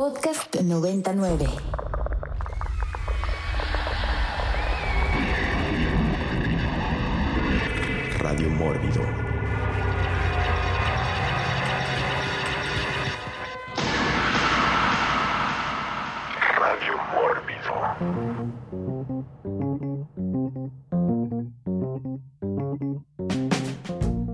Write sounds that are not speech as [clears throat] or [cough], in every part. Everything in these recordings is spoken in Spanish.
Podcast 99. Radio Mórbido. Radio Mórbido.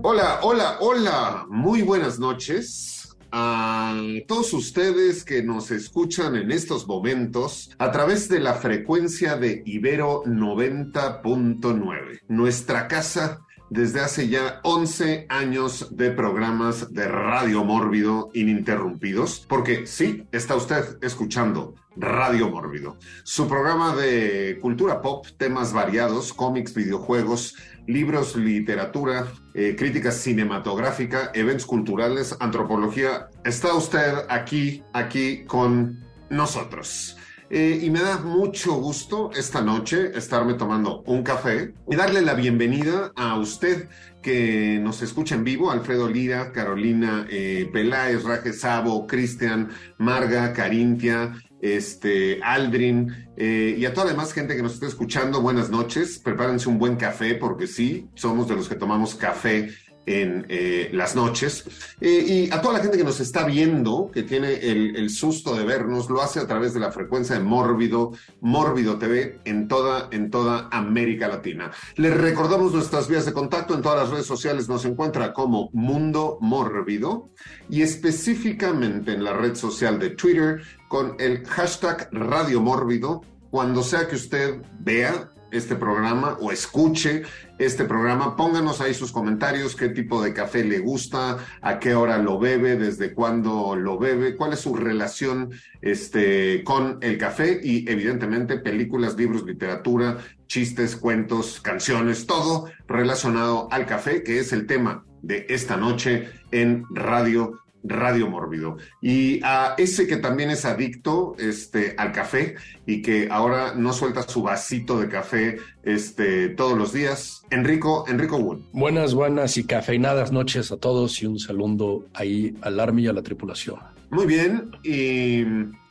Hola, hola, hola. Muy buenas noches a todos ustedes que nos escuchan en estos momentos a través de la frecuencia de Ibero 90.9, nuestra casa desde hace ya 11 años de programas de Radio Mórbido ininterrumpidos, porque sí, está usted escuchando Radio Mórbido, su programa de cultura pop, temas variados, cómics, videojuegos, libros, literatura, eh, crítica cinematográfica, eventos culturales, antropología. Está usted aquí, aquí con nosotros. Eh, y me da mucho gusto esta noche estarme tomando un café y darle la bienvenida a usted que nos escucha en vivo, Alfredo Lira, Carolina eh, Peláez, Raje Sabo, Cristian, Marga, Carintia, este, Aldrin eh, y a toda la demás gente que nos esté escuchando, buenas noches, prepárense un buen café porque sí, somos de los que tomamos café en eh, las noches. Eh, y a toda la gente que nos está viendo, que tiene el, susto de vernos, lo hace a través de la frecuencia de Mórbido, Mórbido TV, en toda, en toda América Latina. Les recordamos nuestras vías de contacto en todas las redes sociales, nos encuentra como Mundo Mórbido y específicamente en la red social de Twitter con el hashtag Radio Mórbido. Cuando sea que usted vea este programa o escuche este programa, pónganos ahí sus comentarios, qué tipo de café le gusta, a qué hora lo bebe, desde cuándo lo bebe, cuál es su relación este, con el café y evidentemente películas, libros, literatura, chistes, cuentos, canciones, todo relacionado al café, que es el tema de esta noche en Radio Radio Mórbido. Y a ese que también es adicto este, al café y que ahora no suelta su vasito de café este, todos los días, Enrico, Enrico Wood. Buenas, buenas y cafeinadas noches a todos y un saludo ahí al Army y a la tripulación. Muy bien, y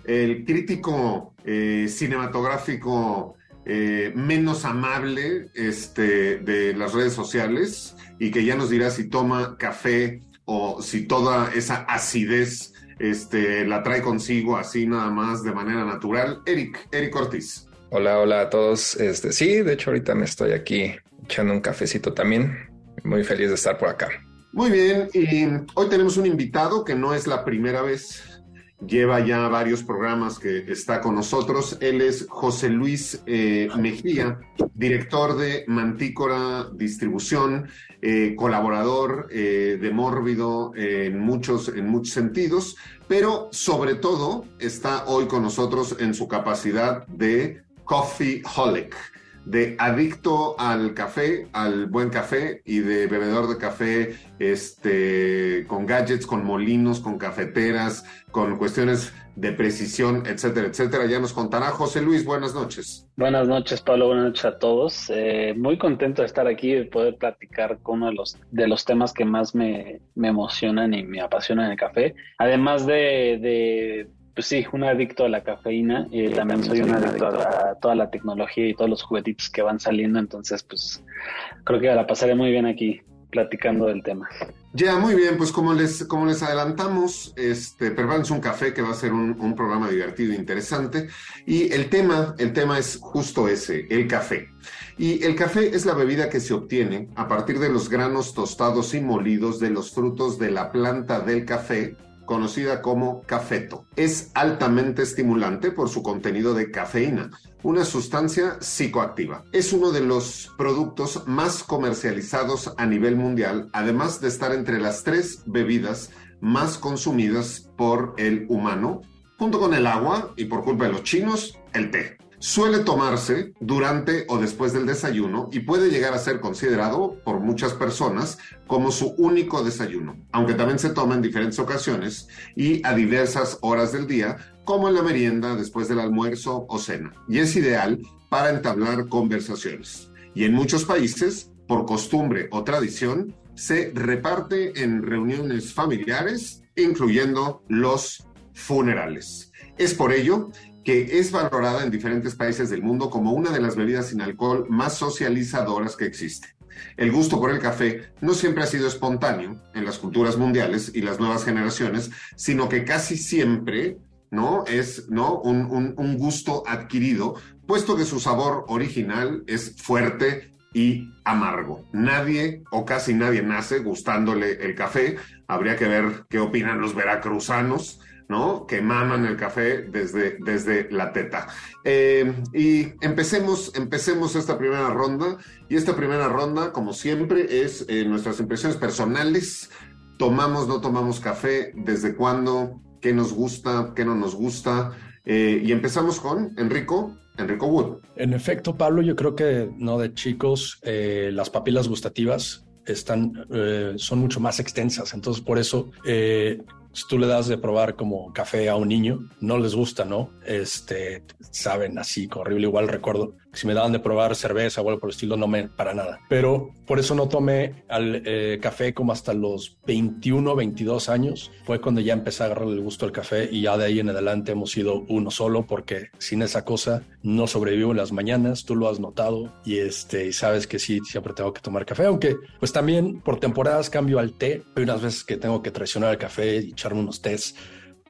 el crítico eh, cinematográfico eh, menos amable este, de las redes sociales y que ya nos dirá si toma café o si toda esa acidez este, la trae consigo así nada más de manera natural. Eric, Eric Ortiz. Hola, hola a todos. Este, sí, de hecho ahorita me estoy aquí echando un cafecito también. Muy feliz de estar por acá. Muy bien, y hoy tenemos un invitado que no es la primera vez lleva ya varios programas que está con nosotros. Él es José Luis eh, Mejía, director de Mantícora Distribución, eh, colaborador eh, de Mórbido en, muchos, en muchos sentidos, pero sobre todo está hoy con nosotros en su capacidad de Coffee Holic de adicto al café, al buen café y de bebedor de café este, con gadgets, con molinos, con cafeteras, con cuestiones de precisión, etcétera, etcétera. Ya nos contará José Luis. Buenas noches. Buenas noches, Pablo. Buenas noches a todos. Eh, muy contento de estar aquí y poder platicar con uno de los, de los temas que más me, me emocionan y me apasionan el café. Además de, de pues sí, un adicto a la cafeína y también soy un adicto a, la, a, toda la tecnología y todos los juguetitos que van saliendo, entonces pues creo que la pasaré muy bien aquí platicando del tema. Ya, muy bien, pues como les, como les adelantamos, este, prepárense un café que va a ser un, un programa divertido e interesante. Y el tema, el tema es justo ese, el café. Y el café es la bebida que se obtiene a partir de los granos tostados y molidos de los frutos de la planta del café conocida como cafeto. Es altamente estimulante por su contenido de cafeína, una sustancia psicoactiva. Es uno de los productos más comercializados a nivel mundial, además de estar entre las tres bebidas más consumidas por el humano, junto con el agua y por culpa de los chinos, el té. Suele tomarse durante o después del desayuno y puede llegar a ser considerado por muchas personas como su único desayuno, aunque también se toma en diferentes ocasiones y a diversas horas del día, como en la merienda, después del almuerzo o cena. Y es ideal para entablar conversaciones. Y en muchos países, por costumbre o tradición, se reparte en reuniones familiares, incluyendo los funerales. Es por ello que es valorada en diferentes países del mundo como una de las bebidas sin alcohol más socializadoras que existe. El gusto por el café no siempre ha sido espontáneo en las culturas mundiales y las nuevas generaciones, sino que casi siempre ¿no? Es ¿no? Un, un, un, gusto adquirido, puesto que su sabor original es fuerte y amargo. Nadie o casi nadie nace gustándole el café. Habría que ver qué opinan los veracruzanos. ¿No? Que maman el café desde, desde la teta. Eh, y empecemos, empecemos esta primera ronda. Y esta primera ronda, como siempre, es eh, nuestras impresiones personales. Tomamos, no tomamos café, desde cuándo, qué nos gusta, qué no nos gusta. Eh, y empezamos con Enrico. Enrico Wood. En efecto, Pablo, yo creo que no de chicos, eh, las papilas gustativas están, son mucho más extensas. Entonces, por eso, si tú le das de probar como café a un niño, no les gusta, ¿no? Este, saben así, horrible. Igual recuerdo si me daban de probar cerveza o algo por el estilo, no me, para nada. Pero por eso no tomé al eh, café como hasta los 21, 22 años. Fue cuando ya empecé a agarrarle el gusto al café y ya de ahí en adelante hemos sido uno solo porque sin esa cosa no sobrevivo en las mañanas. Tú lo has notado y este, sabes que sí, siempre tengo que tomar café, aunque pues también por temporadas cambio al té. Hay unas veces que tengo que traicionar el café y echarme unos tés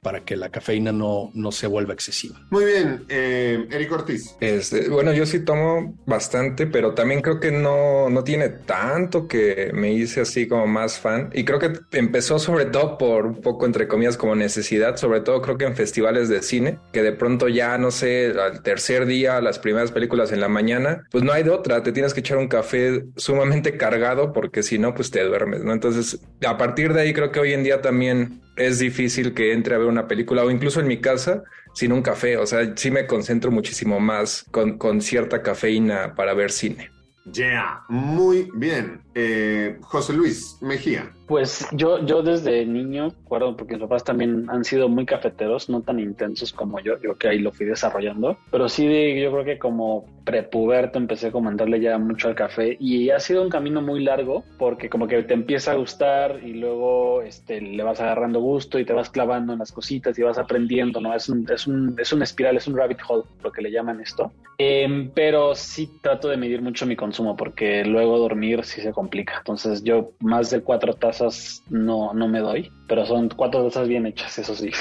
para que la cafeína no, no se vuelva excesiva. Muy bien, eh, Eric Ortiz. Este, bueno, yo sí tomo bastante, pero también creo que no, no tiene tanto que me hice así como más fan. Y creo que empezó sobre todo por un poco, entre comillas, como necesidad, sobre todo creo que en festivales de cine, que de pronto ya, no sé, al tercer día, las primeras películas en la mañana, pues no hay de otra, te tienes que echar un café sumamente cargado porque si no, pues te duermes, ¿no? Entonces, a partir de ahí creo que hoy en día también es difícil que entre a ver una película o incluso en mi casa sin un café. O sea, sí me concentro muchísimo más con, con cierta cafeína para ver cine. Yeah. muy bien. Eh, José Luis Mejía. Pues yo, yo desde niño, acuerdo, porque mis papás también han sido muy cafeteros, no tan intensos como yo, yo que ahí lo fui desarrollando, pero sí yo creo que como prepuberto empecé a comentarle ya mucho al café y ha sido un camino muy largo porque como que te empieza a gustar y luego este, le vas agarrando gusto y te vas clavando en las cositas y vas aprendiendo, ¿no? Es un, es un, es un espiral, es un rabbit hole, lo que le llaman esto. Eh, pero sí trato de medir mucho mi consumo porque luego dormir sí se Entonces yo más de cuatro tazas no, no me doy, pero son cuatro tazas bien hechas, eso sí.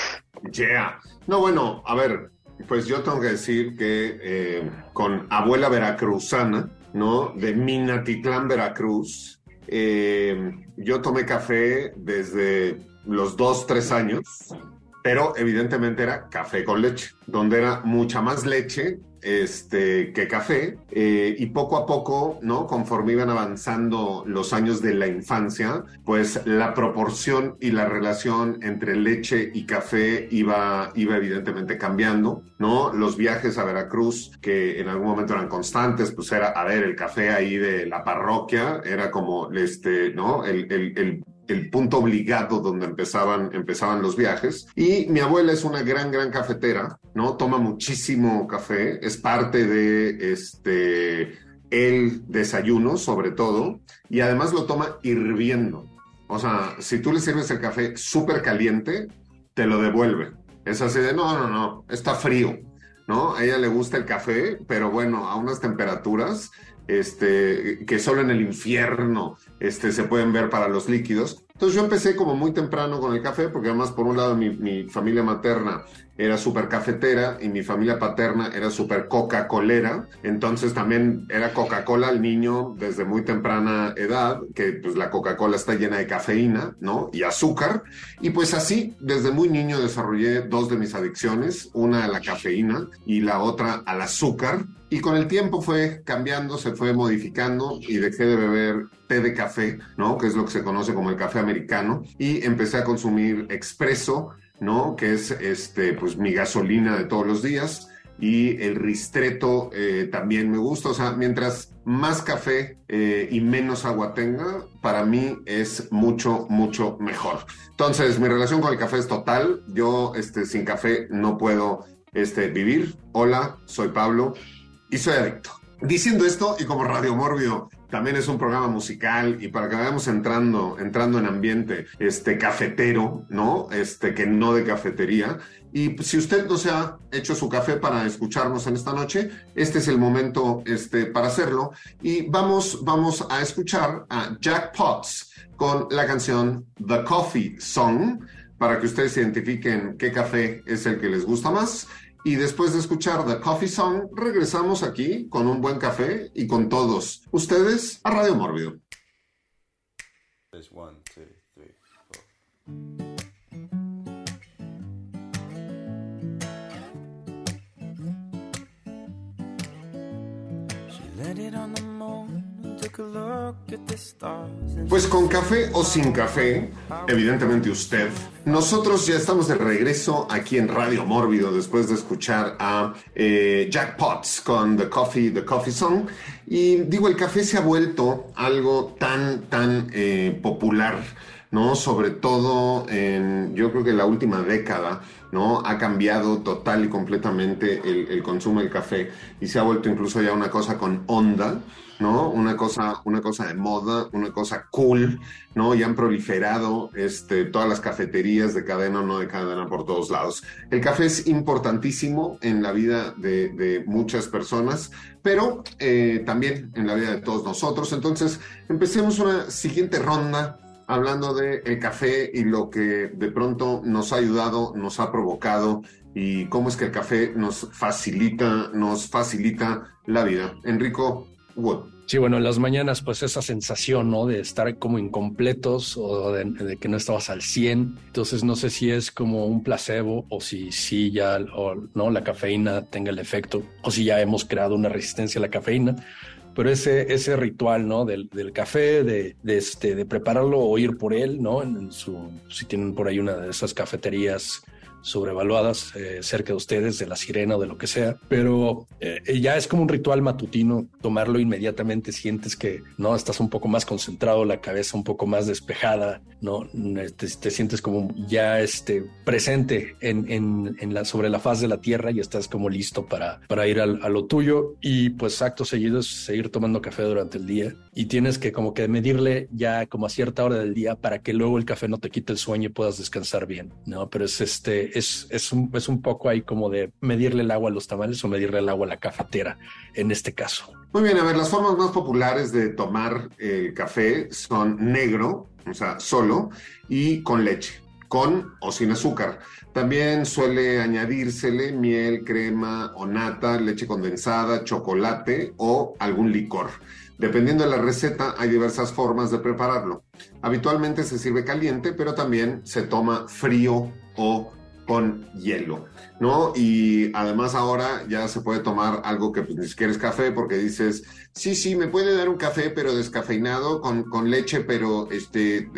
Yeah. No, bueno, a ver, pues yo tengo que decir que eh, con abuela veracruzana, ¿no? De Minatitlán, Veracruz, eh, yo tomé café desde los dos, tres años, pero evidentemente era café con leche, donde era mucha más leche este, que café, eh, y poco a poco, ¿no? Conforme iban avanzando los años de la infancia, pues la proporción y la relación entre leche y café iba, iba evidentemente cambiando, ¿no? Los viajes a Veracruz, que en algún momento eran constantes, pues era, a ver, el café ahí de la parroquia, era como, este, ¿no? El, el, el el punto obligado donde empezaban, empezaban los viajes. Y mi abuela es una gran, gran cafetera, ¿no? Toma muchísimo café, es parte de este, el desayuno sobre todo, y además lo toma hirviendo. O sea, si tú le sirves el café súper caliente, te lo devuelve. Es así de, no, no, no, está frío, ¿no? A ella le gusta el café, pero bueno, a unas temperaturas este, que solo en el infierno este, se pueden ver para los líquidos. Entonces yo empecé como muy temprano con el café, porque además por un lado mi, mi familia materna era súper cafetera y mi familia paterna era súper Coca-Colera. Entonces también era Coca-Cola al niño desde muy temprana edad, que pues la Coca-Cola está llena de cafeína, ¿no? Y azúcar. Y pues así, desde muy niño desarrollé dos de mis adicciones, una a la cafeína y la otra al azúcar. Y con el tiempo fue cambiando, se fue modificando y dejé de beber té de café, ¿no? Que es lo que se conoce como el café americano. Y empecé a consumir expreso, ¿no? Que es este, pues mi gasolina de todos los días. Y el ristreto eh, también me gusta. O sea, mientras más café eh, y menos agua tenga, para mí es mucho, mucho mejor. Entonces, mi relación con el café es total. Yo, este, sin café no puedo este, vivir. Hola, soy Pablo y soy adicto. Diciendo esto, y como Radio Mórbido también es un programa musical y para que vayamos entrando, entrando en ambiente este, cafetero, ¿no? Este, que no de cafetería. Y si usted no se ha hecho su café para escucharnos en esta noche, este es el momento este, para hacerlo. Y vamos, vamos a escuchar a Jack Potts con la canción The Coffee Song para que ustedes identifiquen qué café es el que les gusta más. Y después de escuchar The Coffee Song, regresamos aquí con un buen café y con todos ustedes a Radio Mórbido. One, two, three, She landed on the pues con café o sin café, evidentemente usted, nosotros ya estamos de regreso aquí en Radio Mórbido después de escuchar a eh, Jack Potts con The Coffee, The Coffee Song. Y digo, el café se ha vuelto algo tan, tan eh, popular, ¿no? Sobre todo en, yo creo que la última década, ¿no? Ha cambiado total y completamente el, el consumo del café y se ha vuelto incluso ya una cosa con onda. ¿No? Una cosa, una cosa de moda, una cosa cool, ¿no? Y han proliferado este, todas las cafeterías de cadena o no de cadena por todos lados. El café es importantísimo en la vida de, muchas personas, pero eh, también en la vida de todos nosotros. Entonces, empecemos una siguiente ronda hablando de el café y lo que de pronto nos ha ayudado, nos ha provocado y cómo es que el café nos facilita, nos facilita la vida. Enrico, Sí, bueno, en las mañanas, pues esa sensación, ¿no? De estar como incompletos o de, que no estabas al 100. Entonces, no sé si es como un placebo o si, si ya, o, ¿no? La cafeína tenga el efecto o si ya hemos creado una resistencia a la cafeína. Pero ese, ese ritual, ¿no? Del, café, de, este, de prepararlo o ir por él, ¿no? Si tienen por ahí una de esas cafeterías sobrevaluadas eh, cerca de ustedes, de la sirena o de lo que sea, pero eh, ya es como un ritual matutino, tomarlo inmediatamente, sientes que no estás un poco más concentrado, la cabeza un poco más despejada, no te, te sientes como ya este, presente en, en, en, la, sobre la faz de la tierra y estás como listo para, para ir al, a lo tuyo. Y pues acto seguido es seguir tomando café durante el día y tienes que como que medirle ya como a cierta hora del día para que luego el café no te quite el sueño y puedas descansar bien, ¿no? Pero es este, es, es, un, es un poco ahí como de medirle el agua a los tamales o medirle el agua a la cafetera en este caso. Muy bien, a ver, las formas más populares de tomar el café son negro, o sea, solo, y con leche, con o sin azúcar. También suele añadírsele miel, crema o nata, leche condensada, chocolate o algún licor. Dependiendo de la receta, hay diversas formas de prepararlo. Habitualmente se sirve caliente, pero también se toma frío o con hielo, ¿no? Y además ahora ya se puede tomar algo que pues, ni siquiera es café porque dices, sí, sí, me puede dar un café pero descafeinado con, con leche pero este,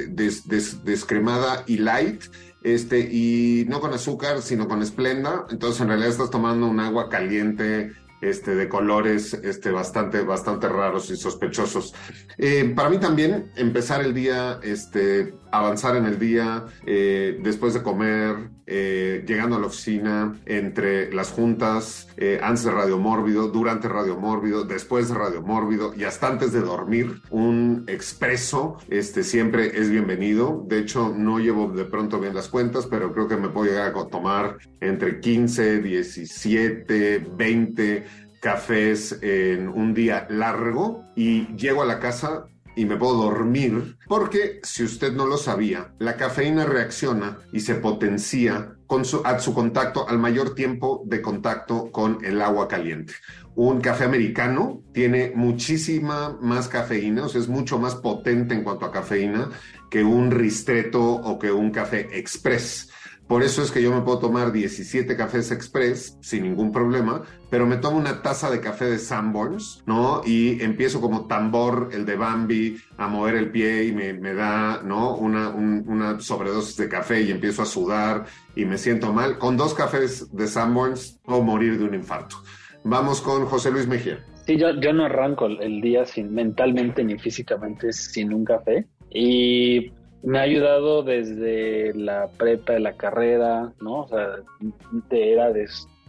descremada y light, este, y no con azúcar, sino con esplenda. Entonces en realidad estás tomando un agua caliente este, de colores este, bastante, bastante raros y sospechosos. Eh, para mí también empezar el día, este, avanzar en el día, eh, después de comer, eh, llegando a la oficina, entre las juntas, antes de Radio Mórbido, durante Radio Mórbido, después de Radio Mórbido y hasta antes de dormir, un expreso este, siempre es bienvenido. De hecho, no llevo de pronto bien las cuentas, pero creo que me puedo llegar a tomar entre 15, 17, 20 cafés en un día largo y llego a la casa y me puedo dormir, porque si usted no lo sabía, la cafeína reacciona y se potencia con su, a su contacto al mayor tiempo de contacto con el agua caliente. Un café americano tiene muchísima más cafeína, o sea, es mucho más potente en cuanto a cafeína que un ristreto o que un café express. Por eso es que yo me puedo tomar 17 cafés express sin ningún problema, pero me tomo una taza de café de Sanborns, ¿no? Y empiezo como tambor, el de Bambi, a mover el pie y me, da, ¿no? Una, sobredosis de café y empiezo a sudar y me siento mal. Con dos cafés de Sanborns puedo morir de un infarto. Vamos con José Luis Mejía. Sí, yo, yo no arranco el día sin mentalmente ni físicamente sin un café. Y me ha ayudado desde la prepa de la carrera, ¿no? O sea, de, era de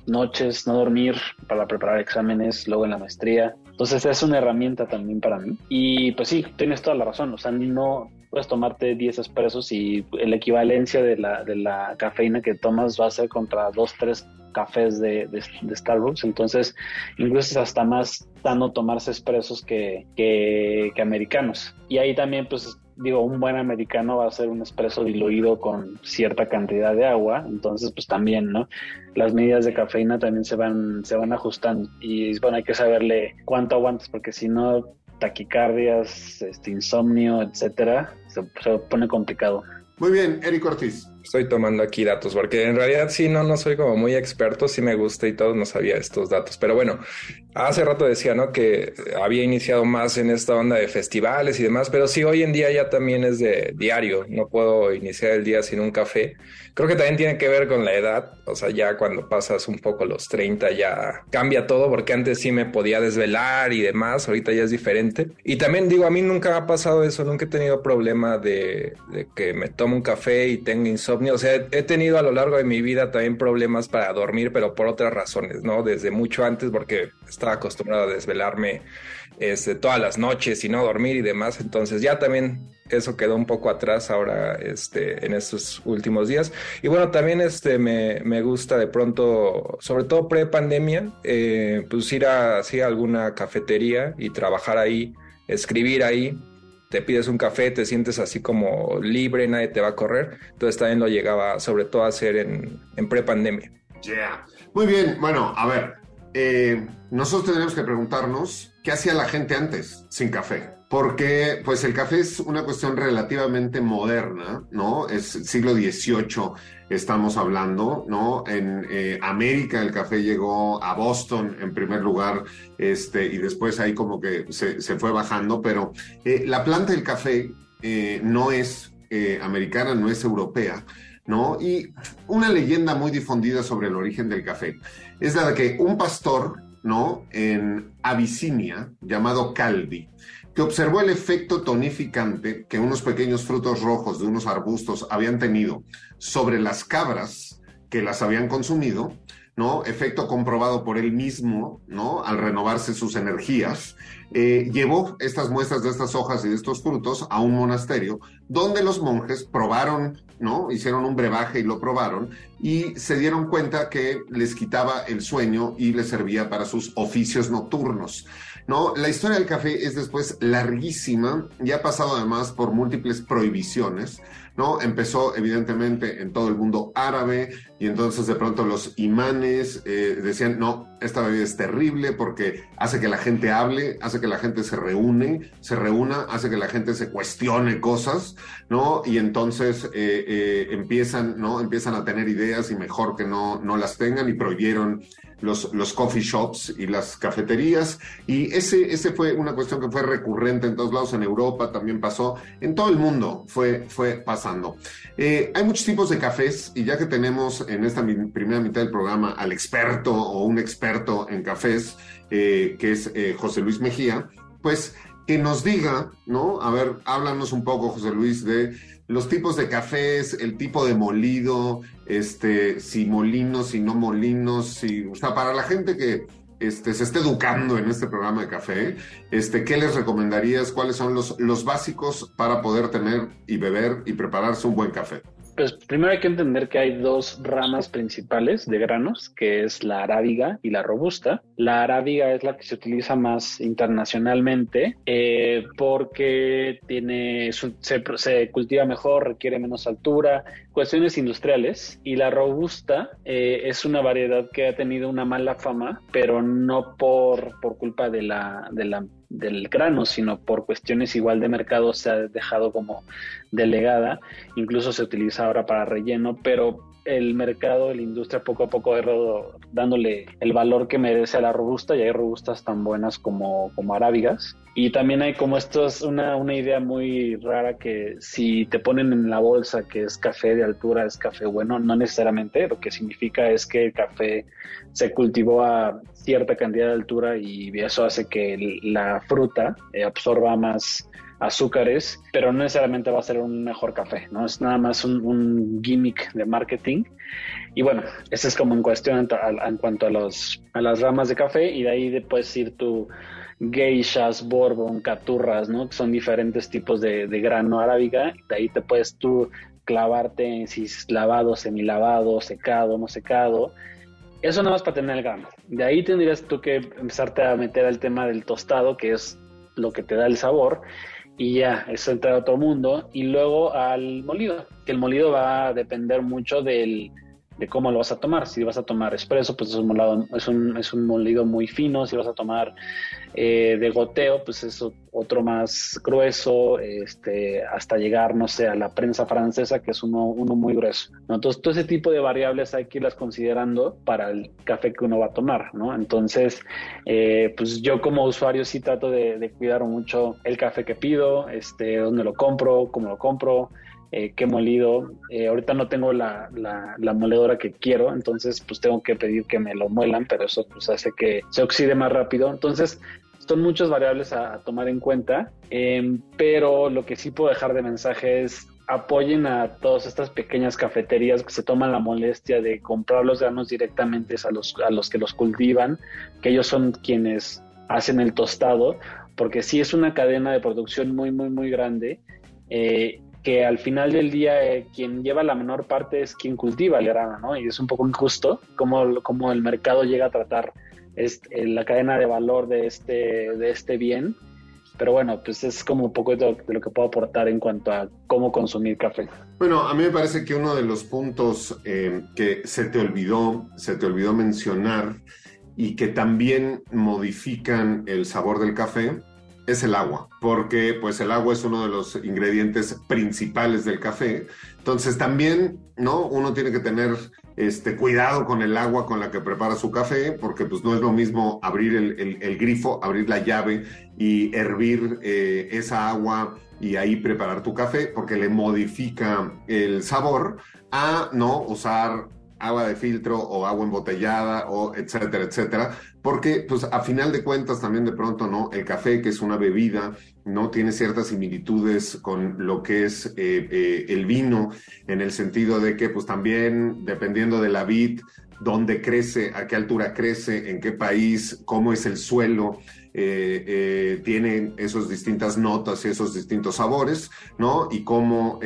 noches no dormir para preparar exámenes, luego en la maestría. Entonces es una herramienta también para mí. Y pues sí, tienes toda la razón. O sea, no puedes tomarte 10 expresos y la equivalencia de la, de la cafeína que tomas va a ser contra 2, 3 cafés de, de, Starbucks. Entonces, incluso es hasta más sano tomarse expresos que, que, que americanos. Y ahí también, pues, digo, un buen americano va a ser un espresso diluido con cierta cantidad de agua, entonces pues también, ¿no? Las medidas de cafeína también se van, se van ajustando y bueno, hay que saberle cuánto aguantas porque si no, taquicardias, este, insomnio, etcétera, se, se pone complicado. Muy bien, Eric Ortiz estoy tomando aquí datos, porque en realidad sí, no, no soy como muy experto, sí me gusta y todo, no sabía estos datos. Pero bueno, hace rato decía, ¿no? Que había iniciado más en esta onda de festivales y demás, pero sí, hoy en día ya también es de diario, no puedo iniciar el día sin un café. Creo que también tiene que ver con la edad, o sea, ya cuando pasas un poco los 30 ya cambia todo, porque antes sí me podía desvelar y demás, ahorita ya es diferente. Y también digo, a mí nunca ha pasado eso, nunca he tenido problema de, de que me tomo un café y tenga insomnio o sea, he tenido a lo largo de mi vida también problemas para dormir, pero por otras razones, ¿no? Desde mucho antes, porque estaba acostumbrado a desvelarme este, todas las noches y no dormir y demás. Entonces ya también eso quedó un poco atrás ahora este, en estos últimos días. Y bueno, también este, me, gusta de pronto, sobre todo pre-pandemia, eh, pues ir a, a alguna cafetería y trabajar ahí, escribir ahí te pides un café, te sientes así como libre, nadie te va a correr. Entonces también lo llegaba sobre todo a hacer en, en pre-pandemia. Yeah. Muy bien, bueno, a ver, eh, nosotros tenemos que preguntarnos qué hacía la gente antes sin café porque pues el café es una cuestión relativamente moderna, ¿no? Es siglo XVIII estamos hablando, ¿no? En eh, América el café llegó a Boston en primer lugar, este, y después ahí como que se, fue bajando, pero eh, la planta del café eh, no es americana, no es europea, ¿no? Y una leyenda muy difundida sobre el origen del café es la de que un pastor, ¿no? En Abisinia, llamado Calvi, observó el efecto tonificante que unos pequeños frutos rojos de unos arbustos habían tenido sobre las cabras que las habían consumido, ¿no? Efecto comprobado por él mismo, ¿no? Al renovarse sus energías, eh, llevó estas muestras de estas hojas y de estos frutos a un monasterio donde los monjes probaron, ¿no? Hicieron un brebaje y lo probaron y se dieron cuenta que les quitaba el sueño y les servía para sus oficios nocturnos. ¿No? La historia del café es después larguísima y ha pasado además por múltiples prohibiciones, ¿no? Empezó evidentemente en todo el mundo árabe y entonces de pronto los imanes eh, decían, no, esta bebida es terrible porque hace que la gente hable, hace que la gente se reúne, se reúna, hace que la gente se cuestione cosas, ¿no? Y entonces eh, eh, empiezan, ¿no? Empiezan a tener ideas y mejor que no, no las tengan y prohibieron los, los coffee shops y las cafeterías. Y ese, ese fue una cuestión que fue recurrente en todos lados, en Europa también pasó, en todo el mundo fue, fue pasando. Eh, hay muchos tipos de cafés y ya que tenemos en esta primera mitad del programa al experto o un experto en cafés, eh, que es eh, José Luis Mejía, pues que nos diga, ¿no? A ver, háblanos un poco, José Luis, de los tipos de cafés, el tipo de molido, este, si molinos, si no molinos, si, o sea, para la gente que este, se esté educando en este programa de café, este, ¿qué les recomendarías? ¿Cuáles son los, los básicos para poder tener y beber y prepararse un buen café? Pues primero hay que entender que hay dos ramas principales de granos, que es la arábiga y la robusta. La arábiga es la que se utiliza más internacionalmente eh, porque tiene, se, cultiva mejor, requiere menos altura, cuestiones industriales. Y la robusta eh, es una variedad que ha tenido una mala fama, pero no por, por culpa de la, de la del grano, sino por cuestiones igual de mercado se ha dejado como delegada, incluso se utiliza ahora para relleno, pero el mercado, la industria poco a poco ha ido dándole el valor que merece a la robusta y hay robustas tan buenas como, como arábigas. Y también hay como esto es una, una idea muy rara que si te ponen en la bolsa que es café de altura, es café bueno, no necesariamente, lo que significa es que el café se cultivó a cierta cantidad de altura y eso hace que la fruta eh, absorba más azúcares, pero no necesariamente va a ser un mejor café, ¿no? Es nada más un, gimmick de marketing. Y bueno, esa es como en cuestión en, cuanto a, los, a las ramas de café y de ahí puedes ir tú geishas, bourbon, caturras, ¿no? Son diferentes tipos de, de grano arábiga. De ahí te puedes tú clavarte en si es lavado, semilavado, secado, no secado. Eso nada más para tener el grano. De ahí tendrías tú que empezarte a meter al tema del tostado, que es lo que te da el sabor y ya, eso entra a otro mundo. Y luego al molido, que el molido va a depender mucho del, de cómo lo vas a tomar. Si vas a tomar espresso, pues es un, molado, es un, es molido muy fino. Si vas a tomar eh, de goteo, pues es otro más grueso, este, hasta llegar, no sé, a la prensa francesa, que es uno, muy grueso. Entonces, todo ese tipo de variables hay que irlas considerando para el café que uno va a tomar, ¿no? Entonces, eh, pues yo como usuario sí trato de, de, cuidar mucho el café que pido, este, dónde lo compro, cómo lo compro, eh, que molido. Eh, ahorita no tengo la, la, moledora que quiero, entonces pues tengo que pedir que me lo muelan, pero eso pues hace que se oxide más rápido. Entonces son muchas variables a, tomar en cuenta, em, pero lo que sí puedo dejar de mensaje es apoyen a todas estas pequeñas cafeterías que se toman la molestia de comprar los granos directamente a los, a los que los cultivan, que ellos son quienes hacen el tostado, porque sí es una cadena de producción muy, muy, muy grande. Eh, que al final del día eh, quien lleva la menor parte es quien cultiva el grano, ¿no? Y es un poco injusto como, como el mercado llega a tratar este, la cadena de valor de este, de este bien. Pero bueno, pues es como un poco de lo, que puedo aportar en cuanto a cómo consumir café. Bueno, a mí me parece que uno de los puntos eh, que se te olvidó, se te olvidó mencionar y que también modifican el sabor del café es el agua, porque pues el agua es uno de los ingredientes principales del café. Entonces también, ¿no? Uno tiene que tener este, cuidado con el agua con la que prepara su café, porque pues no es lo mismo abrir el, grifo, abrir la llave y hervir eh, esa agua y ahí preparar tu café, porque le modifica el sabor, a no usar agua de filtro o agua embotellada o etcétera, etcétera, porque pues a final de cuentas también de pronto, ¿no? El café, que es una bebida, ¿no? Tiene ciertas similitudes con lo que es eh, eh, el vino, en el sentido de que pues también dependiendo de la vid, dónde crece, a qué altura crece, en qué país, cómo es el suelo, eh, eh, tienen esas distintas notas y esos distintos sabores, ¿no? Y cómo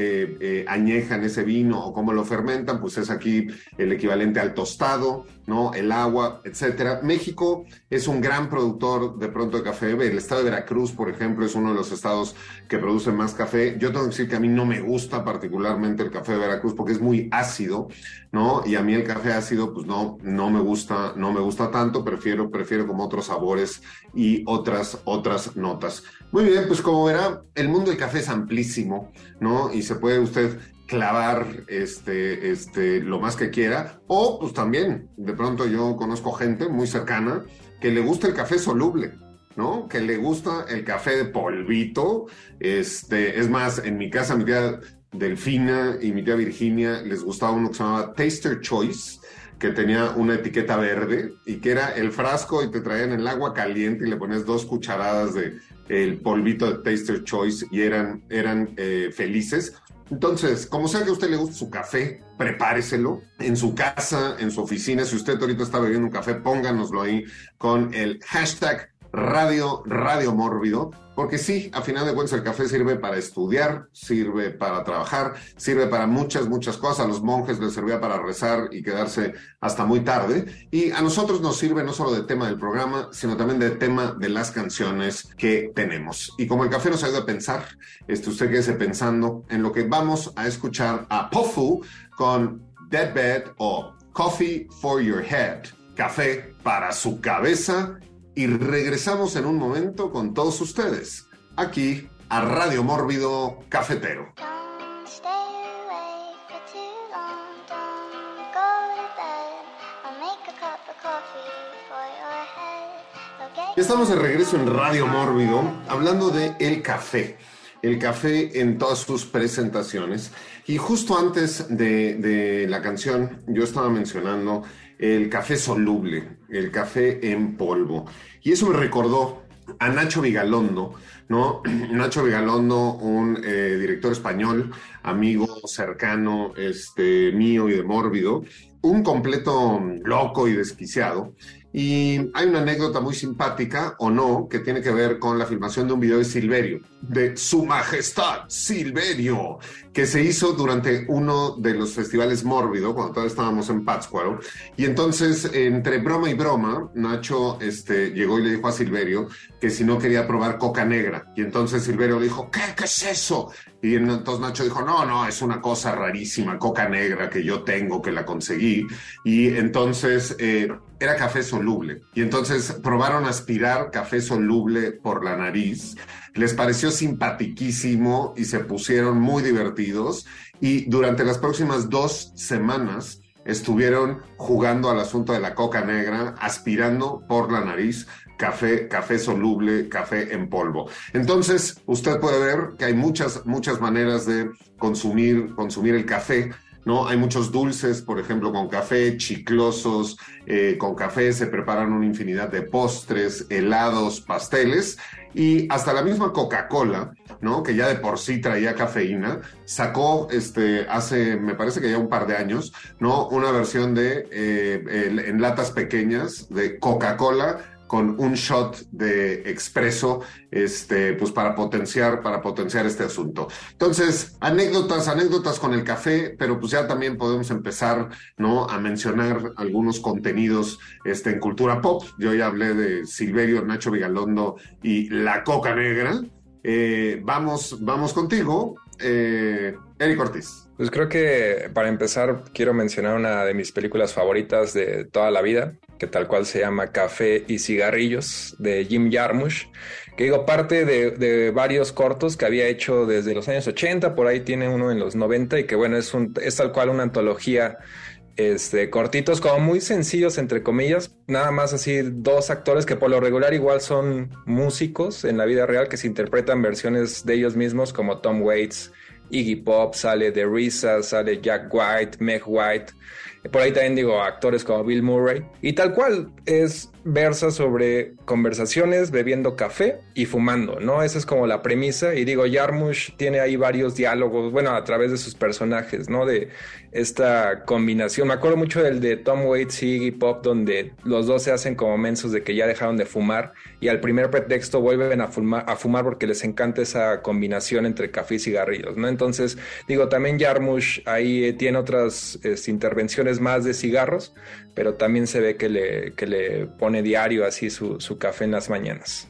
añejan ese vino o cómo lo fermentan, pues es aquí el equivalente al tostado, ¿no? El agua, etcétera. México es un gran productor de pronto de café. El estado de Veracruz, por ejemplo, es uno de los estados que produce más café. Yo tengo que decir que a mí no me gusta particularmente el café de Veracruz porque es muy ácido, ¿no? Y a mí el café ácido, pues no, no me gusta, no me gusta tanto. Prefiero, prefiero como otros sabores y otras, otras notas. Muy bien, pues como verá, el mundo del café es amplísimo, ¿no? Y se puede usted clavar este, este, lo más que quiera, o pues también, de pronto yo conozco gente muy cercana que le gusta el café soluble, ¿no? Que le gusta el café de polvito, este, es más, en mi casa mi tía Delfina y mi tía Virginia les gustaba uno que se llamaba Taster Choice, que tenía una etiqueta verde y que era el frasco y te traían el agua caliente y le pones dos cucharadas de el polvito de Taster Choice y eran, eran eh, felices. Entonces, como sea que a usted le guste su café, prepáreselo en su casa, en su oficina. Si usted ahorita está bebiendo un café, pónganoslo ahí con el hashtag Radio, Radio Mórbido, porque sí, a final de cuentas el café sirve para estudiar, sirve para trabajar, sirve para muchas, muchas cosas. A los monjes les servía para rezar y quedarse hasta muy tarde. Y a nosotros nos sirve no solo de tema del programa, sino también de tema de las canciones que tenemos. Y como el café nos ayuda a pensar, este, usted quédese pensando en lo que vamos a escuchar a Pofu con Deadbed o Coffee for Your Head, café para su cabeza y regresamos en un momento con todos ustedes, aquí a Radio Mórbido Cafetero. Estamos de regreso en Radio Mórbido hablando de el café, el café en todas sus presentaciones. Y justo antes de, de la canción yo estaba mencionando el café soluble, el café en polvo. Y eso me recordó a Nacho Vigalondo, ¿no? [clears throat] Nacho Vigalondo, un eh, director español, amigo cercano este, mío y de mórbido, un completo loco y desquiciado, Y hay una anécdota muy simpática, o no, que tiene que ver con la filmación de un video de Silverio, de Su Majestad Silverio, que se hizo durante uno de los festivales Mórbido, cuando todavía estábamos en Pátzcuaro. Y entonces, entre broma y broma, Nacho este, llegó y le dijo a Silverio que si no quería probar coca negra. Y entonces Silverio le dijo, ¿qué, qué es eso? Y entonces Nacho dijo, no, no, es una cosa rarísima, coca negra que yo tengo, que la conseguí. Y entonces eh, era café soluble. Y entonces probaron aspirar café soluble por la nariz. Les pareció simpatiquísimo y se pusieron muy divertidos. Y durante las próximas dos semanas estuvieron jugando al asunto de la coca negra, aspirando por la nariz café, café soluble, café en polvo. Entonces, usted puede ver que hay muchas, muchas maneras de consumir, consumir el café. ¿No? Hay muchos dulces, por ejemplo, con café, chiclosos, eh, con café se preparan una infinidad de postres, helados, pasteles y hasta la misma Coca-Cola, ¿no? Que ya de por sí traía cafeína, sacó este, hace, me parece que ya un par de años, ¿no? Una versión de, eh, en latas pequeñas de Coca-Cola con un shot de expreso, este, pues para potenciar, para potenciar este asunto. Entonces, anécdotas, anécdotas con el café, pero pues ya también podemos empezar, ¿no? A mencionar algunos contenidos, este, en cultura pop. Yo ya hablé de Silverio, Nacho Vigalondo y la Coca Negra. Eh, vamos, vamos contigo, eh, Eric Ortiz. Pues creo que para empezar quiero mencionar una de mis películas favoritas de toda la vida, que tal cual se llama Café y Cigarrillos, de Jim Jarmusch, que digo, parte de, varios cortos que había hecho desde los años 80, por ahí tiene uno en los 90 y que bueno, es, un, es tal cual una antología este, cortitos, como muy sencillos, entre comillas, nada más así dos actores que por lo regular igual son músicos en la vida real que se interpretan versiones de ellos mismos como Tom Waits, Iggy Pop, sale The Risa, sale Jack White, Meg White, por ahí también digo actores como Bill Murray. Y tal cual es versa sobre conversaciones bebiendo café y fumando, ¿no? Esa es como la premisa. Y digo, Yarmush tiene ahí varios diálogos, bueno, a través de sus personajes, ¿no? De esta combinación. Me acuerdo mucho del de Tom Waits y Iggy Pop, donde los dos se hacen como mensos de que ya dejaron de fumar y al primer pretexto vuelven a fumar, a fumar porque les encanta esa combinación entre café y cigarrillos, ¿no? Entonces, digo, también Yarmush ahí eh, tiene otras este, intervenciones más de cigarros, pero también se ve que le, que le pone diario así su, su café en las mañanas.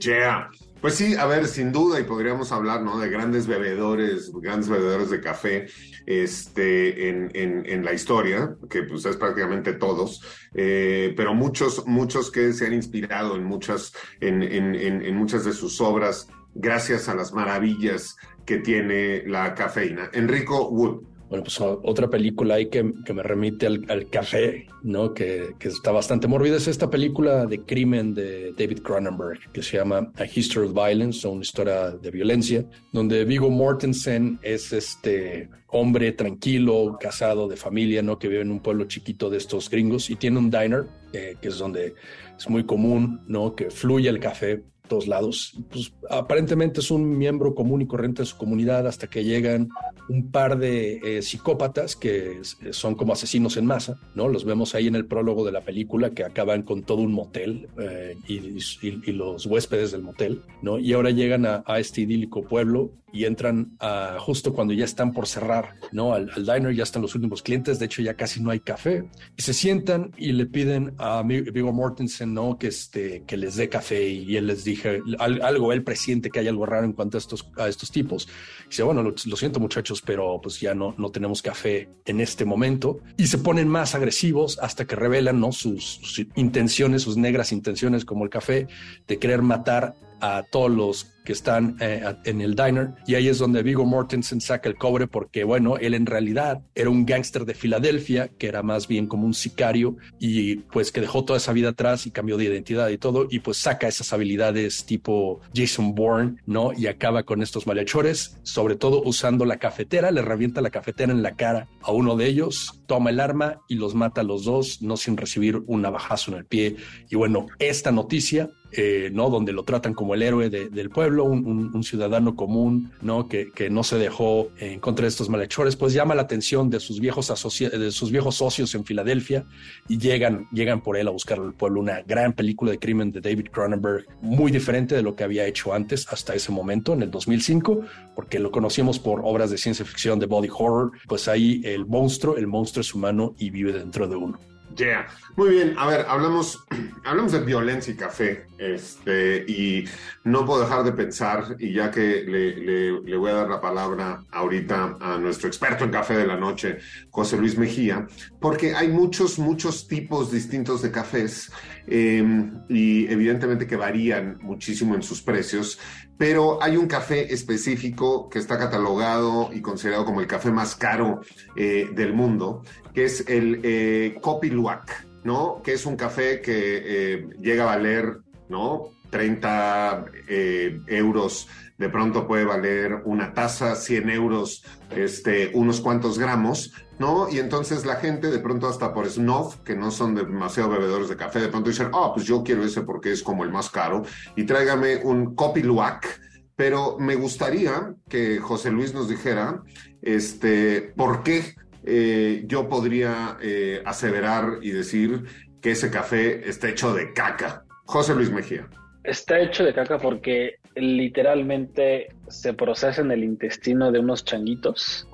Yeah. Pues sí, a ver, sin duda, y podríamos hablar, ¿no? De grandes bebedores, grandes bebedores de café, este, en, en, la historia, que pues es prácticamente todos, eh, pero muchos, muchos que se han inspirado en muchas, en, en muchas de sus obras, gracias a las maravillas que tiene la cafeína. Enrico Wood. Bueno, pues otra película ahí que, que me remite al, café, ¿no? Que, que, está bastante mórbida, es esta película de crimen de David Cronenberg, que se llama A History of Violence, o una historia de violencia, donde Vigo Mortensen es este hombre tranquilo, casado, de familia, ¿no? Que vive en un pueblo chiquito de estos gringos y tiene un diner, que es donde es muy común, ¿no? Que fluye el café todos lados. Pues aparentemente es un miembro común y corriente de su comunidad hasta que llegan un par de eh, psicópatas que son como asesinos en masa, ¿no? Los vemos ahí en el prólogo de la película que acaban con todo un motel eh, y, los huéspedes del motel, ¿no? Y ahora llegan a, este idílico pueblo y entran a, justo cuando ya están por cerrar, ¿no? Al, diner ya están los últimos clientes, de hecho ya casi no hay café y se sientan y le piden a Vigo Mortensen, ¿no? Que, este, que les dé café y él les dije algo, él presiente que hay algo raro en cuanto a estos, tipos. dice, bueno, lo, siento muchachos, pero pues ya no, no tenemos café en este momento. Y se ponen más agresivos hasta que revelan ¿no? sus intenciones, sus negras intenciones como el café, de querer matar a todos los que están eh, en el diner y ahí es donde Vigo Mortensen saca el cobre porque bueno, él en realidad era un gángster de Filadelfia que era más bien como un sicario y pues que dejó toda esa vida atrás y cambió de identidad y todo y pues saca esas habilidades tipo Jason Bourne, ¿no? Y acaba con estos malhechores, sobre todo usando la cafetera, le revienta la cafetera en la cara a uno de ellos, toma el arma y los mata a los dos, no sin recibir un navajazo en el pie. Y bueno, esta noticia, eh, ¿no? Donde lo tratan como el héroe del pueblo, un, ciudadano común, ¿no? Que, que, no se dejó en contra de estos malhechores, pues llama la atención de sus viejos, de sus viejos socios en Filadelfia y llegan, llegan por él a buscar al pueblo. Una gran película de crimen de David Cronenberg, muy diferente de lo que había hecho antes hasta ese momento, en el 2005, porque lo conocimos por obras de ciencia ficción, de body horror, pues ahí el monstruo, el monstruo es humano y vive dentro de uno. Yeah. Muy bien, a ver, hablamos, [clears throat] hablamos de violencia y café, este, y no puedo dejar de pensar, y ya que le, voy a dar la palabra ahorita a nuestro experto en café de la noche, José Luis Mejía, porque hay muchos, muchos tipos distintos de cafés, em, y evidentemente que varían muchísimo en sus precios, pero hay un café específico que está catalogado y considerado como el café más caro eh, del mundo, que es el eh, Kopi Luwak. ¿No? Que es un café que eh, llega a valer, ¿no? 30 eh, euros, de pronto puede valer una taza, 100 euros, este, unos cuantos gramos, ¿no? Y entonces la gente, de pronto hasta por snuff, que no son demasiado bebedores de café, de pronto dicen, oh, pues yo quiero ese porque es como el más caro, y tráigame un Kopi Luwak, pero me gustaría que José Luis nos dijera, este, ¿por qué eh, yo podría eh, aseverar y decir que ese café está hecho de caca. José Luis Mejía. Está hecho de caca porque literalmente se procesa en el intestino de unos changuitos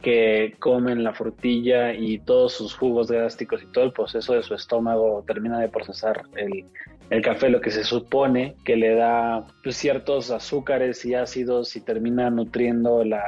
que comen la frutilla y todos sus jugos gástricos y todo el proceso de su estómago termina de procesar el, café, lo que se supone que le da pues, ciertos azúcares y ácidos y termina nutriendo la,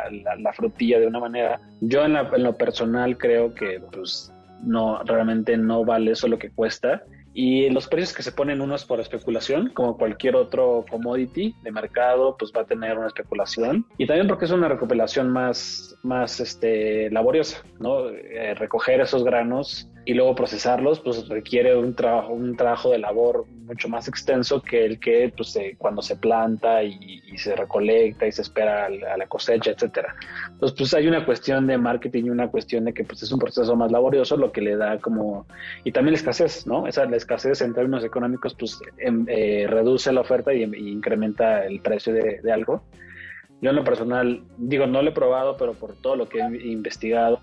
frutilla de una manera. Yo en, lo personal creo que pues no realmente no vale eso lo que cuesta y los precios que se ponen uno es por especulación, como cualquier otro commodity de mercado, pues va a tener una especulación. Y también porque es una recuperación más, más este, laboriosa, ¿no? Eh, recoger esos granos y luego procesarlos, pues requiere un trabajo, un trabajo de labor mucho más extenso que el que pues, cuando se planta y, se recolecta y se espera a la cosecha, etcétera. Entonces, pues hay una cuestión de marketing y una cuestión de que pues es un proceso más laborioso, lo que le da como y también la escasez, ¿no? Esa la escasez en términos económicos, pues em, eh, reduce la oferta y, incrementa el precio de, de algo. Yo en lo personal, digo, no lo he probado, pero por todo lo que he investigado,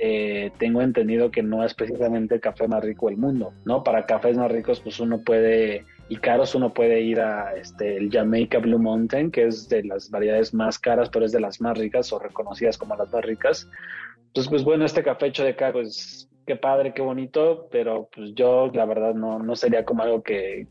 eh, tengo entendido que no es precisamente el café más rico del mundo, ¿no? Para cafés más ricos, pues uno puede, y caros, uno puede ir a este, el Jamaica Blue Mountain, que es de las variedades más caras, pero es de las más ricas o reconocidas como las más ricas. Entonces, pues bueno, este café hecho de acá, pues qué padre, qué bonito, pero pues yo la verdad no, no sería como algo que,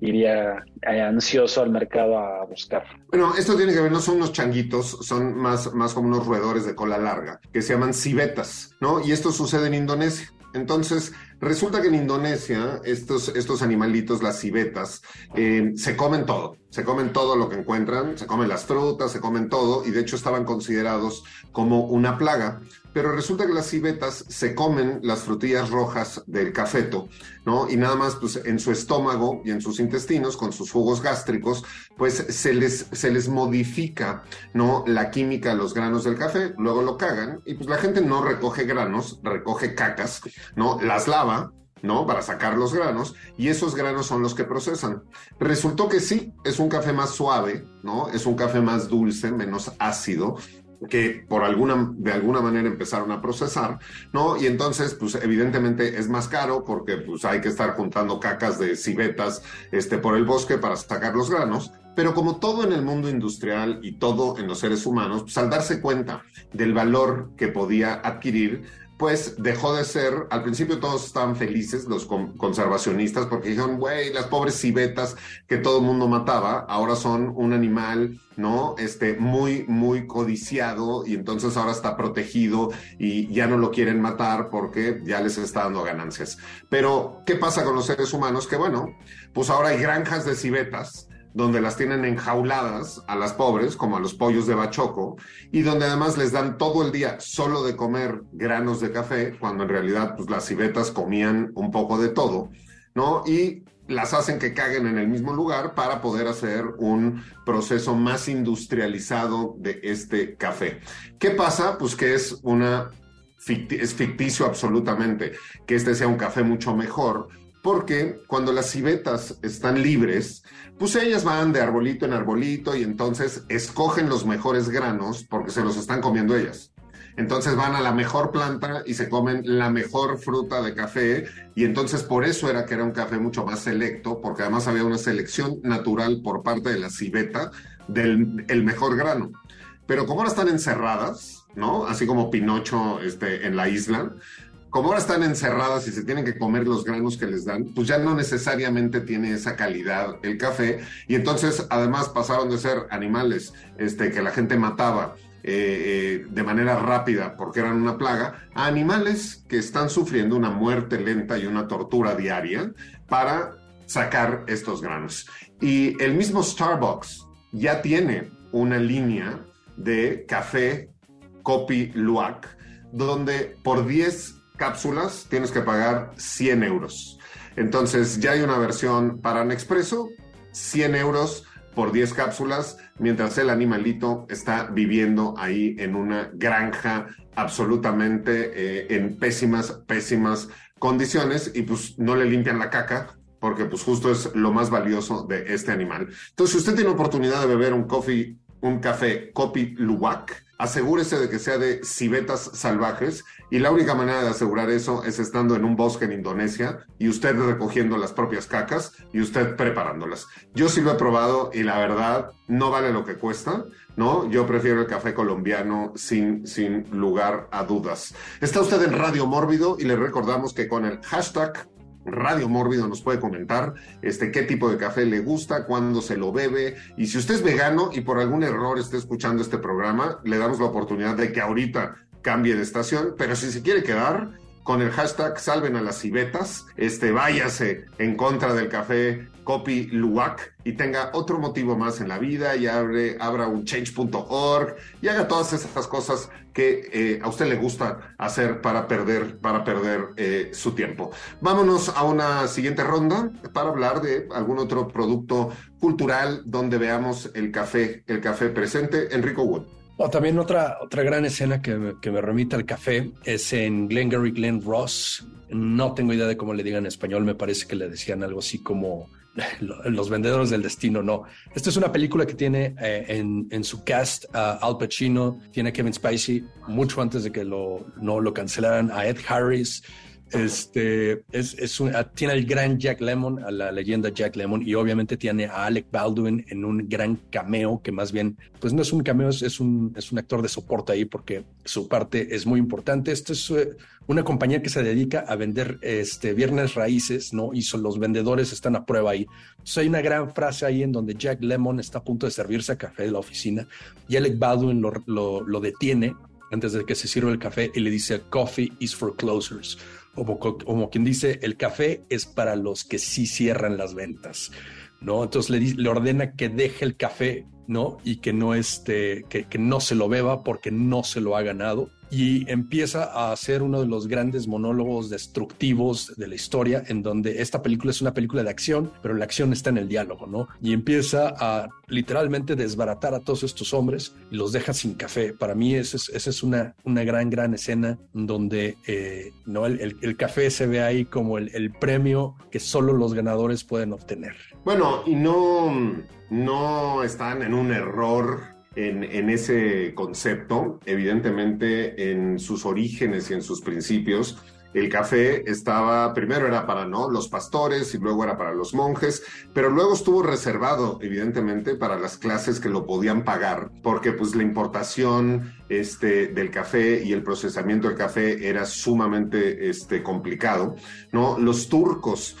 iría ansioso al mercado a buscar. Bueno, esto tiene que ver, no son unos changuitos, son más, más como unos roedores de cola larga, que se llaman civetas, ¿no? Y esto sucede en Indonesia. Entonces, resulta que en Indonesia estos, estos animalitos, las civetas, eh, se comen todo, se comen todo lo que encuentran, se comen las frutas, se comen todo, y de hecho estaban considerados como una plaga pero resulta que las civetas se comen las frutillas rojas del cafeto, ¿no? Y nada más, pues en su estómago y en sus intestinos, con sus jugos gástricos, pues se les, se les modifica, ¿no? La química de los granos del café, luego lo cagan y pues la gente no recoge granos, recoge cacas, ¿no? Las lava, ¿no? Para sacar los granos, y esos granos son los que procesan. Resultó que sí, es un café más suave, ¿no? Es un café más dulce, menos ácido, que por alguna, de alguna manera empezaron a procesar, ¿no? Y entonces, pues evidentemente es más caro porque pues hay que estar juntando cacas de civetas este, por el bosque para sacar los granos, pero como todo en el mundo industrial y todo en los seres humanos, pues al darse cuenta del valor que podía adquirir, pues dejó de ser, al principio todos estaban felices, los conservacionistas, porque dijeron, güey, las pobres civetas que todo el mundo mataba, ahora son un animal, ¿no? Este, muy, muy codiciado y entonces ahora está protegido y ya no lo quieren matar porque ya les está dando ganancias. Pero, ¿qué pasa con los seres humanos? Que bueno, pues ahora hay granjas de civetas donde las tienen enjauladas a las pobres, como a los pollos de bachoco, y donde además les dan todo el día solo de comer granos de café, cuando en realidad pues, las civetas comían un poco de todo, ¿no? Y las hacen que caguen en el mismo lugar para poder hacer un proceso más industrializado de este café. ¿Qué pasa? Pues que es una es ficticio absolutamente que este sea un café mucho mejor porque cuando las civetas están libres, pues ellas van de arbolito en arbolito y entonces escogen los mejores granos porque se los están comiendo ellas. Entonces van a la mejor planta y se comen la mejor fruta de café y entonces por eso era que era un café mucho más selecto, porque además había una selección natural por parte de la civeta del el mejor grano. Pero como ahora están encerradas, ¿no? Así como Pinocho este, en la isla, como ahora están encerradas y se tienen que comer los granos que les dan, pues ya no necesariamente tiene esa calidad el café. Y entonces, además, pasaron de ser animales este, que la gente mataba eh, eh, de manera rápida porque eran una plaga, a animales que están sufriendo una muerte lenta y una tortura diaria para sacar estos granos. Y el mismo Starbucks ya tiene una línea de café Copy Luac, donde por 10 cápsulas tienes que pagar 100 euros. Entonces ya hay una versión para Nespresso, 100 euros por 10 cápsulas, mientras el animalito está viviendo ahí en una granja absolutamente eh, en pésimas, pésimas condiciones y pues no le limpian la caca porque pues justo es lo más valioso de este animal. Entonces, si usted tiene oportunidad de beber un coffee, un café Kopi Luwak, asegúrese de que sea de civetas salvajes y la única manera de asegurar eso es estando en un bosque en Indonesia y usted recogiendo las propias cacas y usted preparándolas. Yo sí lo he probado y la verdad no vale lo que cuesta, ¿no? Yo prefiero el café colombiano sin, sin lugar a dudas. Está usted en Radio Mórbido y le recordamos que con el hashtag Radio Mórbido nos puede comentar este, qué tipo de café le gusta, cuándo se lo bebe. Y si usted es vegano y por algún error esté escuchando este programa, le damos la oportunidad de que ahorita cambie de estación. Pero si se quiere quedar, con el hashtag salven a las civetas, este, váyase en contra del café Copy y tenga otro motivo más en la vida y abre, abra un change.org y haga todas esas cosas que eh, a usted le gusta hacer para perder, para perder eh, su tiempo. Vámonos a una siguiente ronda para hablar de algún otro producto cultural donde veamos el café, el café presente. Enrico Wood también otra, otra gran escena que que me remite al café es en Glengarry Glen Ross. No tengo idea de cómo le digan en español, me parece que le decían algo así como [laughs] Los Vendedores del Destino, no. Esta es una película que tiene eh, en, en, su cast a Al Pacino, tiene a Kevin Spacey, mucho antes de que lo, no lo cancelaran, a Ed Harris, este, es, es tiene al gran Jack Lemon, a la leyenda Jack Lemon, y obviamente tiene a Alec Baldwin en un gran cameo, que más bien, pues no es un cameo, es, un, es un actor de soporte ahí porque su parte es muy importante. Esta es eh, una compañía que se dedica a vender este, viernes raíces, ¿no? Y son, los vendedores están a prueba ahí. Entonces hay una gran frase ahí en donde Jack Lemon está a punto de servirse a café de la oficina y Alec Baldwin lo, lo, lo detiene antes de que se sirva el café y le dice, coffee is for closers como, quien dice, el café es para los que sí cierran las ventas, ¿no? Entonces le, le ordena que deje el café, ¿no? Y que no, este, que no se lo beba porque no se lo ha ganado y empieza a hacer uno de los grandes monólogos destructivos de la historia, en donde esta película es una película de acción, pero la acción está en el diálogo, ¿no? Y empieza a literalmente desbaratar a todos estos hombres y los deja sin café. Para mí esa es, una, una gran, gran escena donde eh, ¿no? El, el, café se ve ahí como el, el premio que solo los ganadores pueden obtener. Bueno, y no, no están en un error en, ese concepto, evidentemente en sus orígenes y en sus principios, el café estaba, primero era para ¿no? los pastores y luego era para los monjes, pero luego estuvo reservado, evidentemente, para las clases que lo podían pagar, porque pues la importación este, del café y el procesamiento del café era sumamente este, complicado. ¿no? Los turcos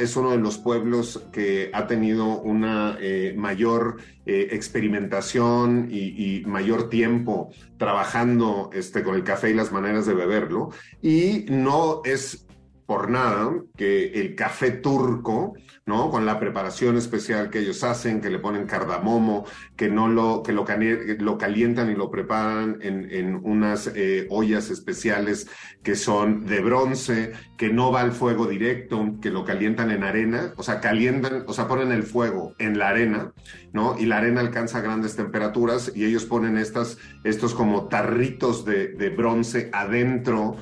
es uno de los pueblos que ha tenido una eh, mayor eh, experimentación y, y, mayor tiempo trabajando este, con el café y las maneras de beberlo. Y no es por nada que el café turco ¿no? Con la preparación especial que ellos hacen, que le ponen cardamomo, que no lo, que lo, calientan y lo preparan en, en unas eh, ollas especiales que son de bronce, que no va al fuego directo, que lo calientan en arena, o sea, calientan, o sea, ponen el fuego en la arena, ¿no? Y la arena alcanza grandes temperaturas y ellos ponen estas, estos como tarritos de, de bronce adentro,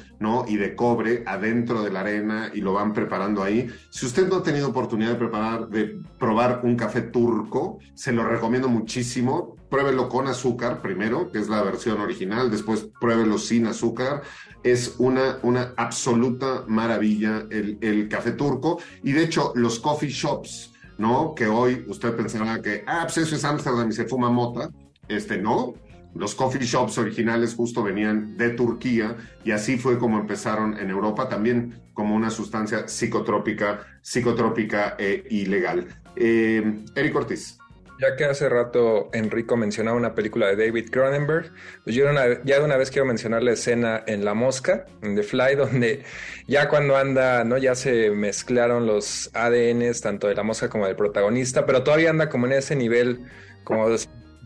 Y de cobre adentro de la arena y lo van preparando ahí. Si usted no ha tenido oportunidad de preparar, de probar un café turco, se lo recomiendo muchísimo. Pruébelo con azúcar primero, que es la versión original, después pruébelo sin azúcar. Es una, una absoluta maravilla el, el café turco. Y de hecho, los coffee shops, ¿no? Que hoy usted pensará que, ah, pues eso es Ámsterdam y se fuma mota. Este, no, los coffee shops originales justo venían de Turquía y así fue como empezaron en Europa, también como una sustancia psicotrópica, psicotrópica e ilegal. Eh, Eric Ortiz. Ya que hace rato Enrico mencionaba una película de David Cronenberg, pues yo ya de una vez quiero mencionar la escena en La Mosca, en The Fly, [laughs] donde ya cuando anda, ¿no? Ya se mezclaron los ADNs, tanto de la mosca como del protagonista, pero todavía anda como en ese nivel, como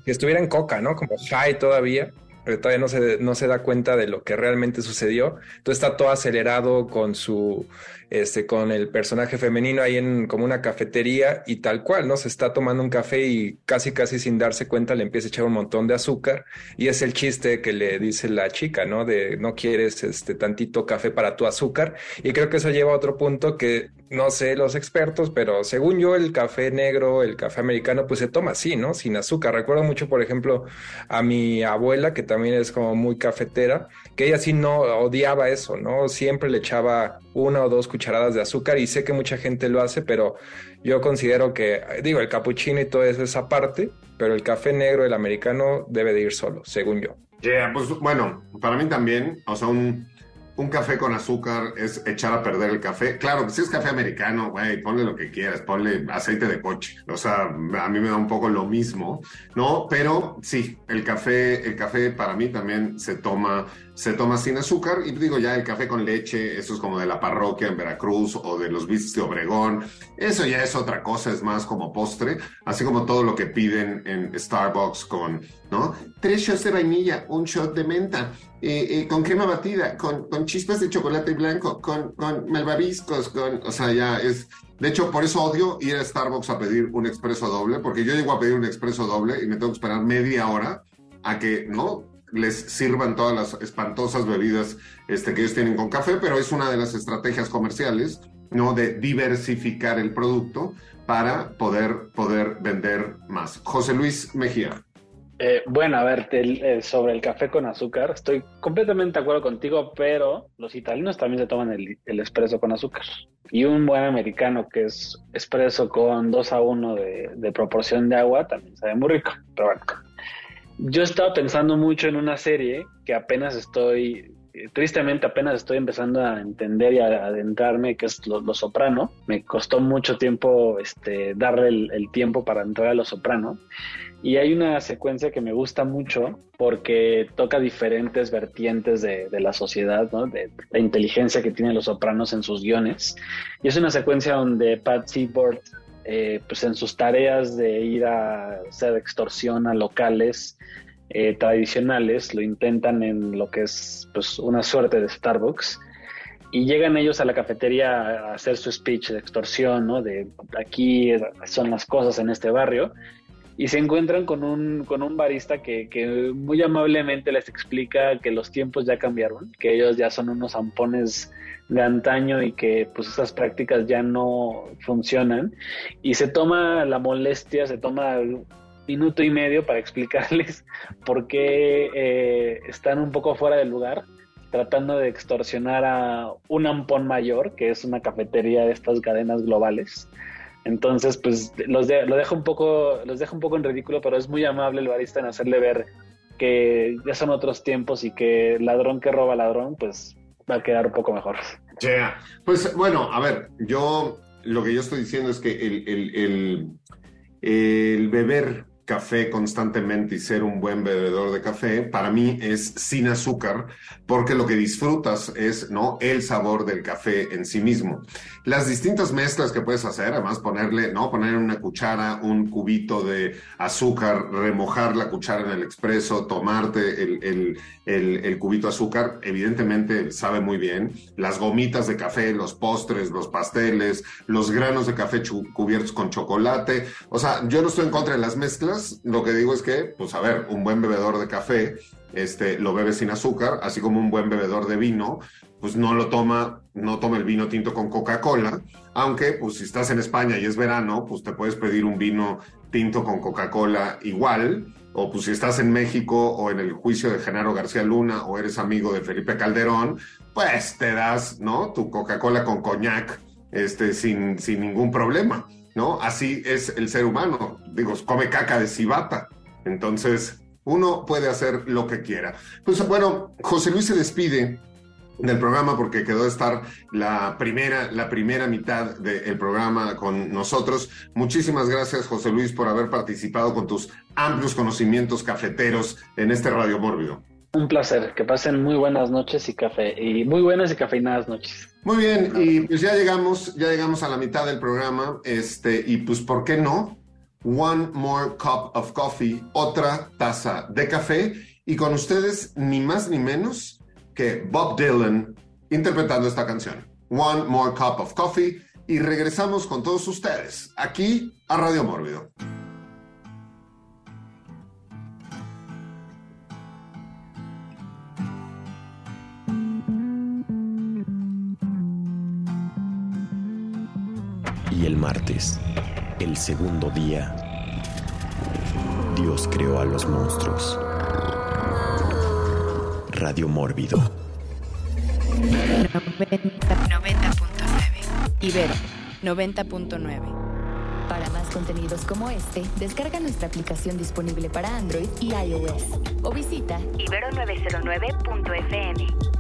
que estuviera en coca, ¿no? Como high todavía todavía no se, no se da cuenta de lo que realmente sucedió. Entonces está todo acelerado con su, este, con el personaje femenino ahí en como una cafetería y tal cual, ¿no? Se está tomando un café y casi, casi sin darse cuenta le empieza a echar un montón de azúcar y es el chiste que le dice la chica, ¿no? De no quieres este tantito café para tu azúcar y creo que eso lleva a otro punto que no sé los expertos, pero según yo el café negro, el café americano, pues se toma así, ¿no? Sin azúcar. Recuerdo mucho, por ejemplo, a mi abuela, que también es como muy cafetera, que ella sí no odiaba eso, ¿no? Siempre le echaba una o dos cucharadas de azúcar y sé que mucha gente lo hace, pero yo considero que, digo, el capuchino y todo eso es aparte, pero el café negro, el americano, debe de ir solo, según yo. Yeah, pues bueno, para mí también, o sea, un un café con azúcar es echar a perder el café. Claro, si es café americano, güey, ponle lo que quieras, ponle aceite de coche. O sea, a mí me da un poco lo mismo, ¿no? Pero sí, el café, el café para mí también se toma, se toma sin azúcar. Y digo, ya el café con leche, eso es como de la parroquia en Veracruz o de los bits de Obregón. Eso ya es otra cosa, es más como postre, así como todo lo que piden en Starbucks con, ¿no? Tres shots de vainilla, un shot de menta eh, eh, con crema batida, con, con, chispas de chocolate blanco, con, con malvaviscos, con, o sea, ya es, de hecho, por eso odio ir a Starbucks a pedir un expreso doble, porque yo llego a pedir un expreso doble y me tengo que esperar media hora a que, ¿no? Les sirvan todas las espantosas bebidas este, que ellos tienen con café, pero es una de las estrategias comerciales, ¿no? De diversificar el producto para poder, poder vender más. José Luis Mejía. Eh, bueno, a ver, eh, sobre el café con azúcar, estoy completamente de acuerdo contigo, pero los italianos también se toman el, el espresso con azúcar. Y un buen americano que es espresso con 2 a 1 de, de, proporción de agua también sabe muy rico. Pero bueno, yo estaba pensando mucho en una serie que apenas estoy tristemente apenas estoy empezando a entender y a adentrarme que es lo, Soprano. Me costó mucho tiempo este, darle el, tiempo para entrar a Lo Soprano. Y hay una secuencia que me gusta mucho porque toca diferentes vertientes de, la sociedad, de la inteligencia que tienen los sopranos en sus guiones. Y es una secuencia donde Pat Seaboard, eh, pues en sus tareas de ir a hacer extorsión a locales, eh, tradicionales lo intentan en lo que es pues, una suerte de Starbucks y llegan ellos a la cafetería a hacer su speech de extorsión, ¿no? De aquí son las cosas en este barrio y se encuentran con un, con un barista que, muy amablemente les explica que los tiempos ya cambiaron, que ellos ya son unos zampones de antaño y que pues esas prácticas ya no funcionan y se toma la molestia, se toma minuto y medio para explicarles [laughs] por qué eh, están un poco fuera del lugar, tratando de extorsionar a un ampón mayor, que es una cafetería de estas cadenas globales. Entonces, pues los lo dejo un poco, los dejo un poco en ridículo, pero es muy amable el barista en hacerle ver que ya son otros tiempos y que ladrón que roba ladrón, pues va a quedar un poco mejor. Pues bueno, a ver, yo lo que yo estoy diciendo es que el, el, el, el beber café constantemente y ser un buen bebedor de café, para mí es sin azúcar, porque lo que disfrutas es no el sabor del café en sí mismo. Las distintas mezclas que puedes hacer, además ponerle, no poner en una cuchara un cubito de azúcar, remojar la cuchara en el expreso, tomarte el, el, el, cubito de azúcar, evidentemente sabe muy bien. Las gomitas de café, los postres, los pasteles, los granos de café cubiertos con chocolate. O sea, yo no estoy en contra de las mezclas lo que digo es que, pues a ver, un buen bebedor de café este, lo bebe sin azúcar, así como un buen bebedor de vino, pues no lo toma, no toma el vino tinto con Coca-Cola, aunque pues si estás en España y es verano, pues te puedes pedir un vino tinto con Coca-Cola igual, o pues si estás en México o en el juicio de Genaro García Luna o eres amigo de Felipe Calderón, pues te das, ¿no? Tu Coca-Cola con coñac, este, sin, sin ningún problema, ¿no? Así es el ser humano, digo, come caca de cibata, entonces uno puede hacer lo que quiera. Pues bueno, José Luis se despide del programa porque quedó de estar la primera, la primera mitad del programa con nosotros. Muchísimas gracias, José Luis, por haber participado con tus amplios conocimientos cafeteros en este Radio Mórbido. Un placer, que pasen muy buenas noches y café, y muy buenas y cafeinadas noches. Muy bien, y pues ya llegamos, ya llegamos a la mitad del programa, este, y pues, ¿por qué no? One more cup of coffee, otra taza de café, y con ustedes, ni más ni menos, que Bob Dylan interpretando esta canción, One More Cup of Coffee, y regresamos con todos ustedes aquí a Radio Mórbido. Y el martes, el segundo día, Dios creó a los monstruos. Radio Mórbido. 90.9. Ibero 90.9. Para más contenidos como este, descarga nuestra aplicación disponible para Android y iOS o visita Ibero909.fm.